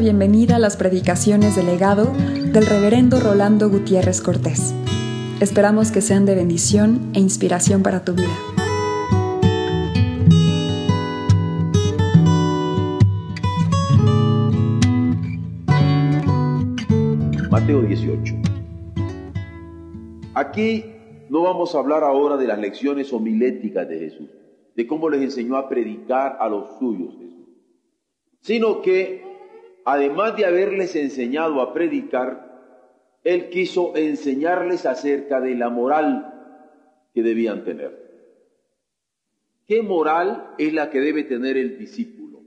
bienvenida a las predicaciones del legado del reverendo Rolando Gutiérrez Cortés. Esperamos que sean de bendición e inspiración para tu vida. Mateo 18. Aquí no vamos a hablar ahora de las lecciones homiléticas de Jesús, de cómo les enseñó a predicar a los suyos sino que además de haberles enseñado a predicar, Él quiso enseñarles acerca de la moral que debían tener. ¿Qué moral es la que debe tener el discípulo?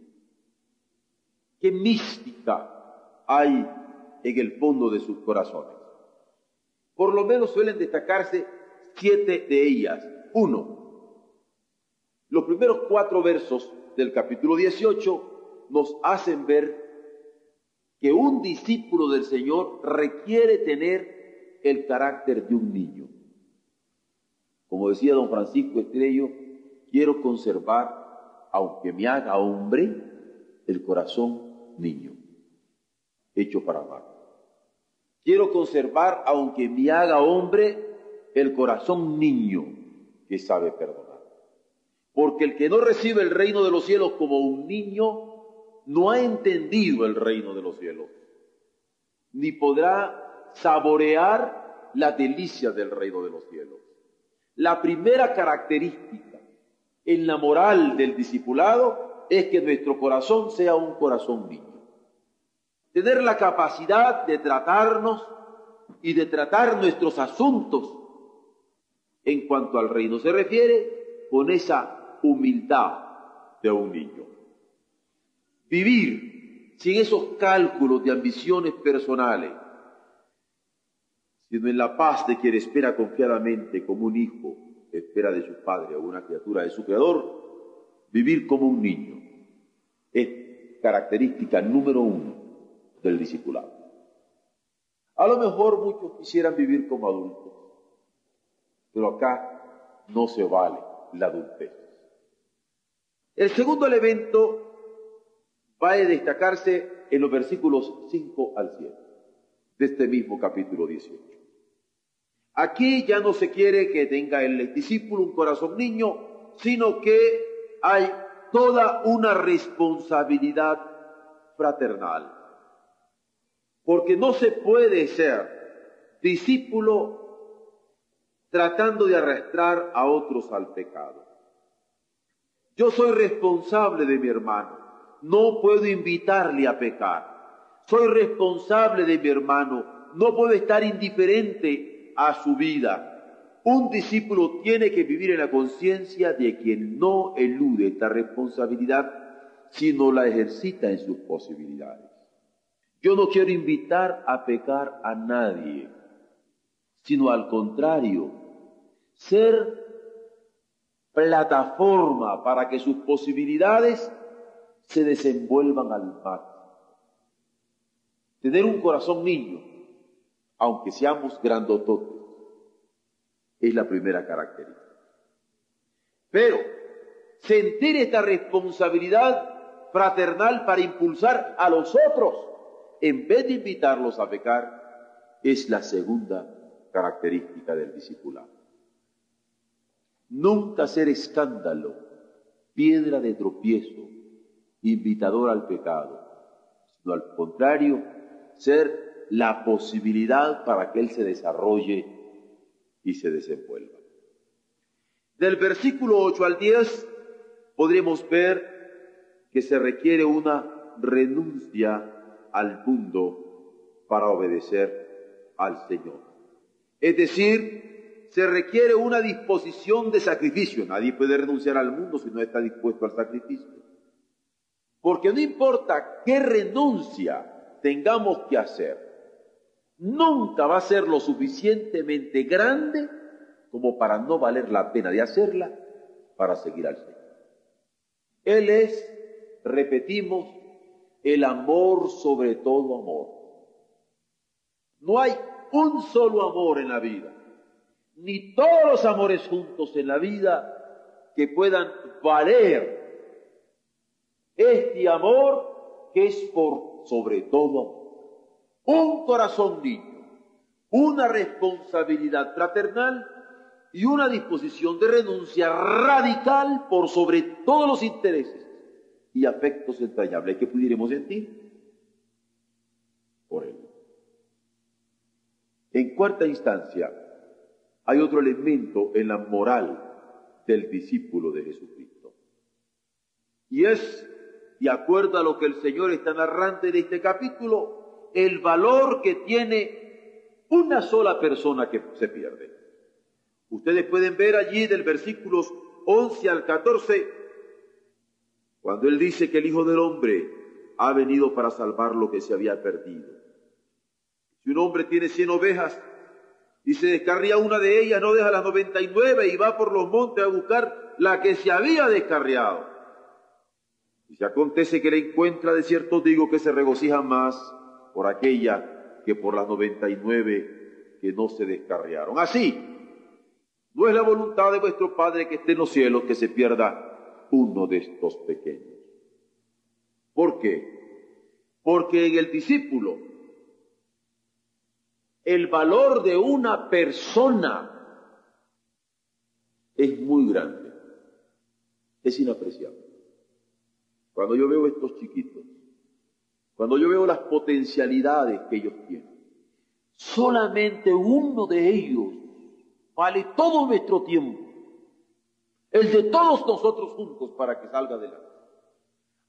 ¿Qué mística hay en el fondo de sus corazones? Por lo menos suelen destacarse siete de ellas. Uno, los primeros cuatro versos del capítulo 18 nos hacen ver que un discípulo del Señor requiere tener el carácter de un niño. Como decía don Francisco Estrello, quiero conservar, aunque me haga hombre, el corazón niño, hecho para amar. Quiero conservar, aunque me haga hombre, el corazón niño que sabe perdonar. Porque el que no recibe el reino de los cielos como un niño, no ha entendido el reino de los cielos, ni podrá saborear la delicia del reino de los cielos. La primera característica en la moral del discipulado es que nuestro corazón sea un corazón niño. Tener la capacidad de tratarnos y de tratar nuestros asuntos en cuanto al reino se refiere con esa humildad de un niño. Vivir sin esos cálculos de ambiciones personales, sino en la paz de quien espera confiadamente como un hijo espera de su padre o una criatura de su creador, vivir como un niño es característica número uno del discipulado. A lo mejor muchos quisieran vivir como adultos, pero acá no se vale la adultez. El segundo elemento va a destacarse en los versículos 5 al 7 de este mismo capítulo 18. Aquí ya no se quiere que tenga el discípulo un corazón niño, sino que hay toda una responsabilidad fraternal. Porque no se puede ser discípulo tratando de arrastrar a otros al pecado. Yo soy responsable de mi hermano no puedo invitarle a pecar. Soy responsable de mi hermano, no puedo estar indiferente a su vida. Un discípulo tiene que vivir en la conciencia de quien no elude esta responsabilidad, sino la ejercita en sus posibilidades. Yo no quiero invitar a pecar a nadie, sino al contrario, ser plataforma para que sus posibilidades se desenvuelvan al mar. Tener un corazón niño, aunque seamos grandototes, es la primera característica. Pero sentir esta responsabilidad fraternal para impulsar a los otros, en vez de invitarlos a pecar, es la segunda característica del discipulado. Nunca ser escándalo, piedra de tropiezo, invitador al pecado, sino al contrario, ser la posibilidad para que Él se desarrolle y se desenvuelva. Del versículo 8 al 10 podremos ver que se requiere una renuncia al mundo para obedecer al Señor. Es decir, se requiere una disposición de sacrificio. Nadie puede renunciar al mundo si no está dispuesto al sacrificio. Porque no importa qué renuncia tengamos que hacer, nunca va a ser lo suficientemente grande como para no valer la pena de hacerla para seguir al Señor. Él es, repetimos, el amor sobre todo amor. No hay un solo amor en la vida, ni todos los amores juntos en la vida que puedan valer este amor que es por sobre todo un corazón niño, una responsabilidad fraternal y una disposición de renuncia radical por sobre todos los intereses y afectos entrañables que pudiéramos sentir por él. En cuarta instancia, hay otro elemento en la moral del discípulo de Jesucristo. Y es, de acuerdo a lo que el Señor está narrando en este capítulo, el valor que tiene una sola persona que se pierde. Ustedes pueden ver allí del versículos 11 al 14, cuando Él dice que el Hijo del Hombre ha venido para salvar lo que se había perdido. Si un hombre tiene cien ovejas y se descarría una de ellas, no deja las noventa y nueve y va por los montes a buscar la que se había descarriado. Y si acontece que la encuentra, de cierto digo que se regocija más por aquella que por las noventa y nueve que no se descarriaron. Así, no es la voluntad de vuestro Padre que esté en los cielos que se pierda uno de estos pequeños. ¿Por qué? Porque en el discípulo el valor de una persona es muy grande, es inapreciable. Cuando yo veo estos chiquitos, cuando yo veo las potencialidades que ellos tienen, solamente uno de ellos vale todo nuestro tiempo, el de todos nosotros juntos para que salga adelante.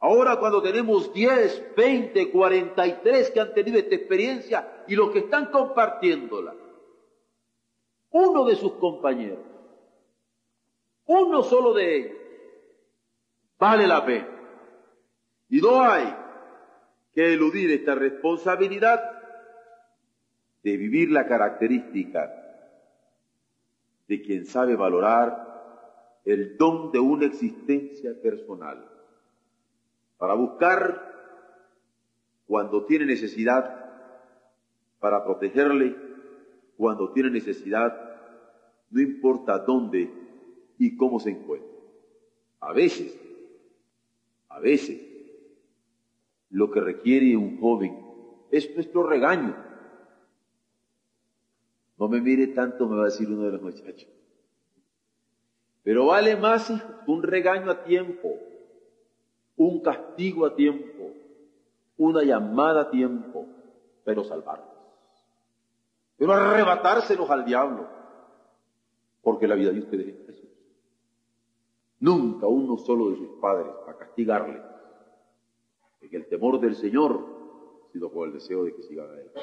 Ahora cuando tenemos 10, 20, 43 que han tenido esta experiencia y los que están compartiéndola, uno de sus compañeros, uno solo de ellos, vale la pena. Y no hay que eludir esta responsabilidad de vivir la característica de quien sabe valorar el don de una existencia personal para buscar cuando tiene necesidad, para protegerle cuando tiene necesidad, no importa dónde y cómo se encuentra. A veces, a veces, lo que requiere un joven es nuestro regaño. No me mire tanto, me va a decir uno de los muchachos. Pero vale más un regaño a tiempo un castigo a tiempo, una llamada a tiempo, pero salvarlos. Pero arrebatárselos al diablo, porque la vida de ustedes es Jesús. Nunca uno solo de sus padres a castigarle, en el temor del Señor, sino con el deseo de que sigan adelante.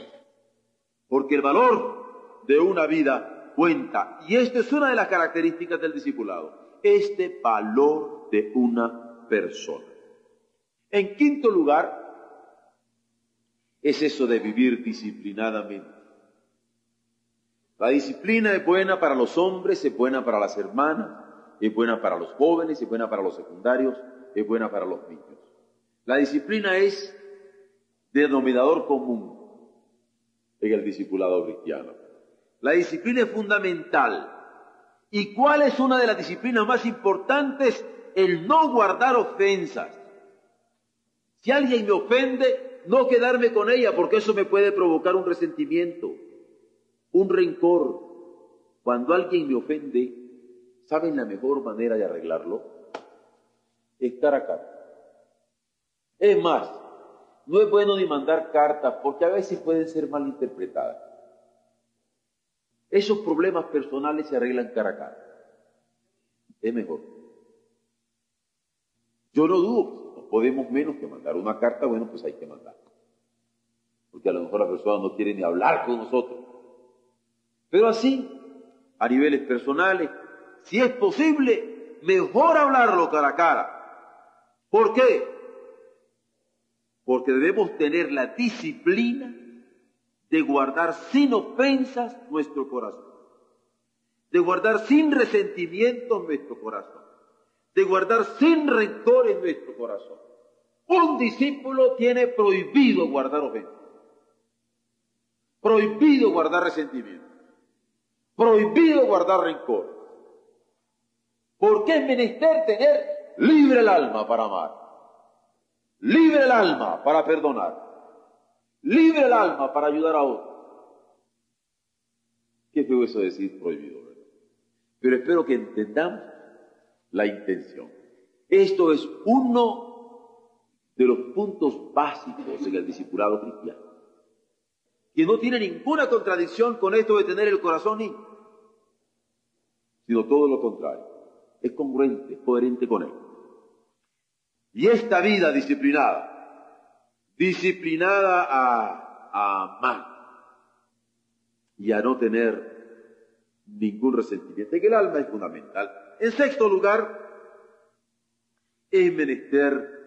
Porque el valor de una vida cuenta, y esta es una de las características del discipulado, este valor de una persona. En quinto lugar, es eso de vivir disciplinadamente. La disciplina es buena para los hombres, es buena para las hermanas, es buena para los jóvenes, es buena para los secundarios, es buena para los niños. La disciplina es denominador común en el discipulado cristiano. La disciplina es fundamental. ¿Y cuál es una de las disciplinas más importantes? El no guardar ofensas. Si alguien me ofende, no quedarme con ella, porque eso me puede provocar un resentimiento, un rencor. Cuando alguien me ofende, ¿saben la mejor manera de arreglarlo? Estar acá. Es más, no es bueno ni mandar cartas, porque a veces pueden ser mal interpretadas. Esos problemas personales se arreglan cara a cara. Es mejor. Yo no dudo podemos menos que mandar una carta, bueno, pues hay que mandar. Porque a lo mejor la persona no quiere ni hablar con nosotros. Pero así, a niveles personales, si es posible, mejor hablarlo cara a cara. ¿Por qué? Porque debemos tener la disciplina de guardar sin ofensas nuestro corazón, de guardar sin resentimientos nuestro corazón, de guardar sin rencor en nuestro corazón. Un discípulo tiene prohibido guardar ofensas, prohibido guardar resentimiento, prohibido guardar rencor. Porque es menester tener libre el alma para amar, libre el alma para perdonar, libre el alma para ayudar a otro. Qué feo eso decir prohibido. Pero espero que entendamos la intención. Esto es uno de los puntos básicos en el discipulado cristiano, que no tiene ninguna contradicción con esto de tener el corazón limpio, sino todo lo contrario, es congruente, coherente con él. Y esta vida disciplinada, disciplinada a, amar y a no tener ningún resentimiento, en el alma es fundamental. En sexto lugar, es menester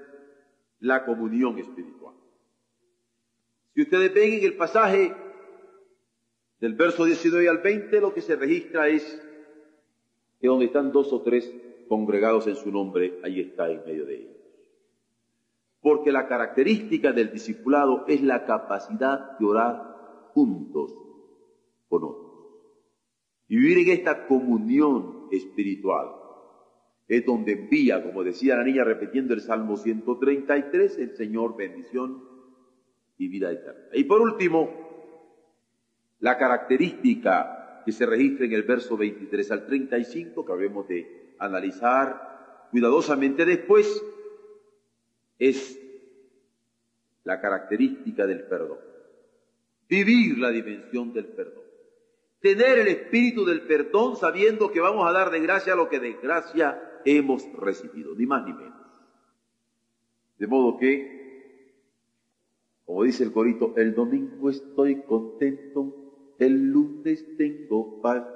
la comunión espiritual. Si ustedes ven en el pasaje del verso 19 al 20, lo que se registra es que donde están dos o tres congregados en su nombre, ahí está en medio de ellos. Porque la característica del discipulado es la capacidad de orar juntos con otros. Y vivir en esta comunión espiritual es donde envía, como decía la niña repitiendo el Salmo 133, el Señor bendición y vida eterna. Y por último, la característica que se registra en el verso 23 al 35, que habemos de analizar cuidadosamente después, es la característica del perdón. Vivir la dimensión del perdón. Tener el espíritu del perdón sabiendo que vamos a dar de gracia lo que de gracia hemos recibido, ni más ni menos. De modo que, como dice el corito, el domingo estoy contento, el lunes tengo paz,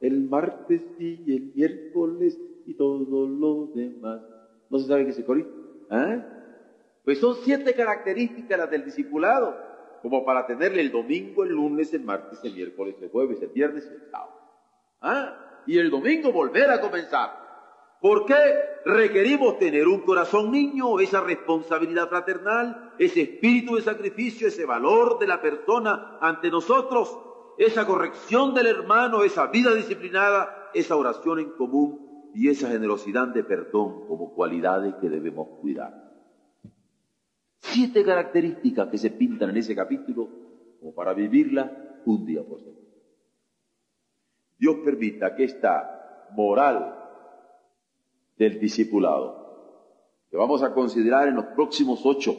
el martes y el miércoles y todo lo demás. ¿No se sabe qué es el corito? ¿Ah? Pues son siete características las del discipulado, como para tenerle el domingo, el lunes, el martes, el miércoles, el jueves, el viernes y el sábado. ¿Ah? Y el domingo volver a comenzar. ¿Por qué requerimos tener un corazón niño, esa responsabilidad fraternal, ese espíritu de sacrificio, ese valor de la persona ante nosotros, esa corrección del hermano, esa vida disciplinada, esa oración en común y esa generosidad de perdón como cualidades que debemos cuidar? Siete características que se pintan en ese capítulo como para vivirla un día por semana. Dios permita que esta moral del discipulado, que vamos a considerar en los próximos ocho,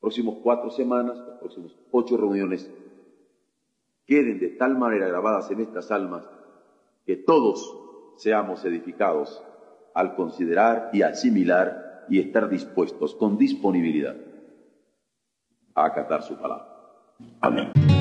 próximos cuatro semanas, los próximos ocho reuniones, queden de tal manera grabadas en estas almas que todos seamos edificados al considerar y asimilar y estar dispuestos con disponibilidad a acatar su palabra. Amén.